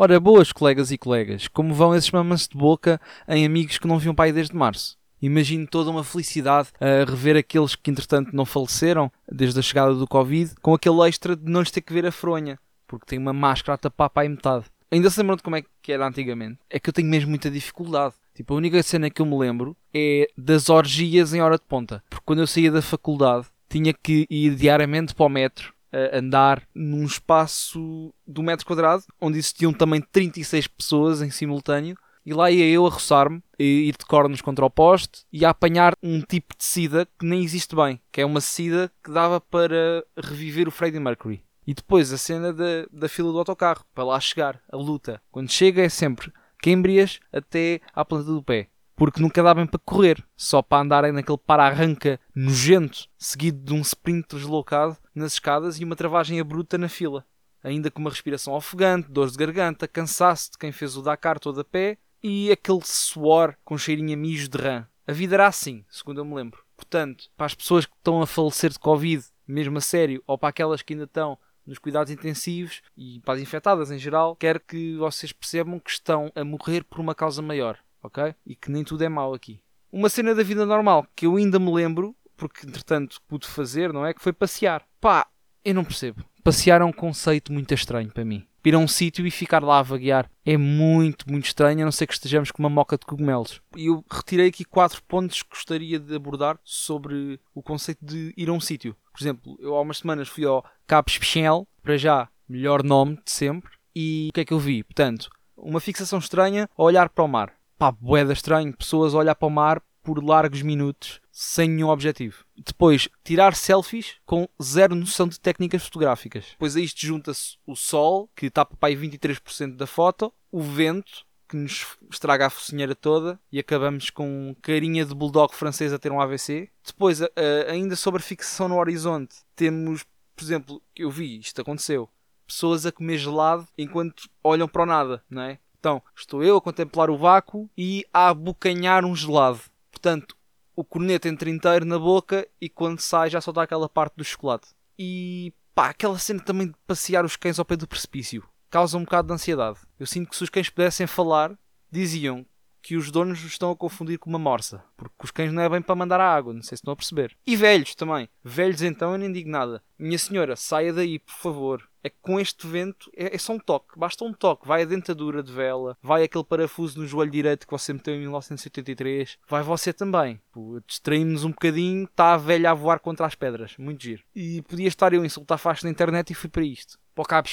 Ora, boas colegas e colegas, como vão esses mamas de boca em amigos que não viam pai desde março? Imagino toda uma felicidade a rever aqueles que entretanto não faleceram desde a chegada do Covid, com aquele extra de não lhes ter que ver a fronha, porque tem uma máscara a tapar para aí metade. Ainda se lembram de como é que era antigamente? É que eu tenho mesmo muita dificuldade. Tipo, a única cena que eu me lembro é das orgias em hora de ponta. Porque quando eu saía da faculdade, tinha que ir diariamente para o metro, andar num espaço do metro quadrado, onde existiam também 36 pessoas em simultâneo, e lá ia eu a roçar-me, a ir de cornos contra o poste e a apanhar um tipo de sida que nem existe bem, que é uma sida que dava para reviver o Freddie Mercury. E depois a cena da, da fila do autocarro, para lá chegar, a luta. Quando chega é sempre Cambrias até à planta do pé. Porque nunca dá bem para correr, só para andarem naquele para-arranca nojento, seguido de um sprint deslocado nas escadas e uma travagem abrupta na fila. Ainda com uma respiração ofegante, dores de garganta, cansaço de quem fez o Dakar todo a pé e aquele suor com cheirinho a mijo de rã. A vida era assim, segundo eu me lembro. Portanto, para as pessoas que estão a falecer de Covid, mesmo a sério, ou para aquelas que ainda estão nos cuidados intensivos e para as infectadas em geral, quero que vocês percebam que estão a morrer por uma causa maior, ok? E que nem tudo é mau aqui. Uma cena da vida normal que eu ainda me lembro, porque entretanto pude fazer, não é? Que foi passear. Pá, eu não percebo. Passear é um conceito muito estranho para mim. Ir a um sítio e ficar lá a vaguear é muito, muito estranho, a não ser que estejamos com uma moca de cogumelos. E eu retirei aqui quatro pontos que gostaria de abordar sobre o conceito de ir a um sítio. Por exemplo, eu há umas semanas fui ao Cabo Especial, para já, melhor nome de sempre, e o que é que eu vi? Portanto, uma fixação estranha a olhar para o mar. Pá, boeda estranho, pessoas a olhar para o mar por largos minutos sem nenhum objetivo. Depois, tirar selfies com zero noção de técnicas fotográficas. Depois a isto junta-se o sol, que tapa para aí 23% da foto, o vento, que nos estraga a focinheira toda e acabamos com carinha de bulldog francês a ter um AVC. Depois, ainda sobre a fixação no horizonte, temos, por exemplo, eu vi, isto aconteceu, pessoas a comer gelado enquanto olham para o nada, não é? Então, estou eu a contemplar o vácuo e a abocanhar um gelado. Portanto, o corneto entra inteiro na boca e quando sai já só dá aquela parte do chocolate. E pá, aquela cena também de passear os cães ao pé do precipício causa um bocado de ansiedade. Eu sinto que se os cães pudessem falar, diziam que os donos os estão a confundir com uma morsa. Porque os cães não é bem para mandar a água, não sei se estão a perceber. E velhos também. Velhos então eu nem digo nada. Minha senhora, saia daí, por favor. É que com este vento é, é só um toque, basta um toque. Vai a dentadura de vela, vai aquele parafuso no joelho direito que você meteu em 1983, vai você também. Distraímos um bocadinho, está a velha a voar contra as pedras, muito giro. E podia estar eu a insultar faixa na internet e fui para isto. Para o cabo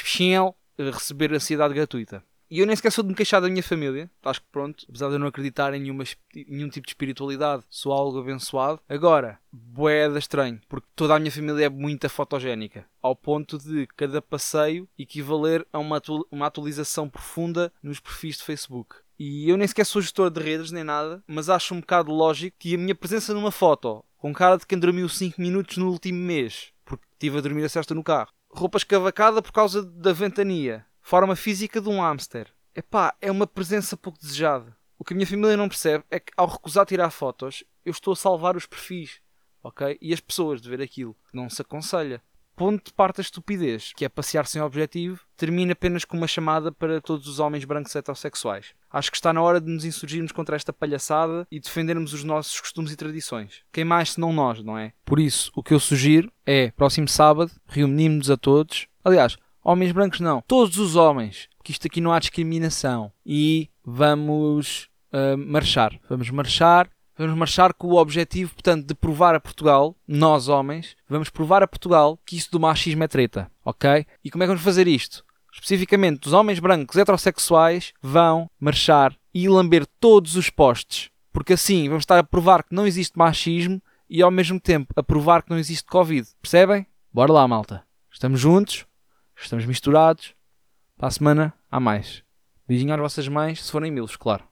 receber ansiedade gratuita. E eu nem sequer sou de me queixar da minha família. Acho que pronto, apesar de eu não acreditar em nenhuma, nenhum tipo de espiritualidade, sou algo abençoado. Agora, boeda estranho, porque toda a minha família é muito fotogénica, ao ponto de cada passeio equivaler a uma, atu uma atualização profunda nos perfis de Facebook. E eu nem sequer sou gestor de redes nem nada, mas acho um bocado lógico que a minha presença numa foto, com cara de quem dormiu 5 minutos no último mês, porque estive a dormir a cesta no carro, roupa escavacada por causa da ventania, forma física de um hamster. Epá, é uma presença pouco desejada. O que a minha família não percebe é que ao recusar tirar fotos, eu estou a salvar os perfis, ok? E as pessoas de ver aquilo. Não se aconselha. Ponto de parte da estupidez, que é passear sem objetivo, termina apenas com uma chamada para todos os homens brancos heterossexuais. Acho que está na hora de nos insurgirmos contra esta palhaçada e defendermos os nossos costumes e tradições. Quem mais senão nós, não é? Por isso, o que eu sugiro é, próximo sábado, reunimos-nos a todos. Aliás, Homens brancos não. Todos os homens. Que isto aqui não há discriminação. E vamos uh, marchar. Vamos marchar. Vamos marchar com o objetivo, portanto, de provar a Portugal, nós homens, vamos provar a Portugal que isso do machismo é treta, ok? E como é que vamos fazer isto? Especificamente, os homens brancos heterossexuais vão marchar e lamber todos os postes, porque assim vamos estar a provar que não existe machismo e ao mesmo tempo a provar que não existe Covid. Percebem? Bora lá, malta. Estamos juntos, Estamos misturados. Para a semana há mais. Beijinho às vossas mães, se forem milos, claro.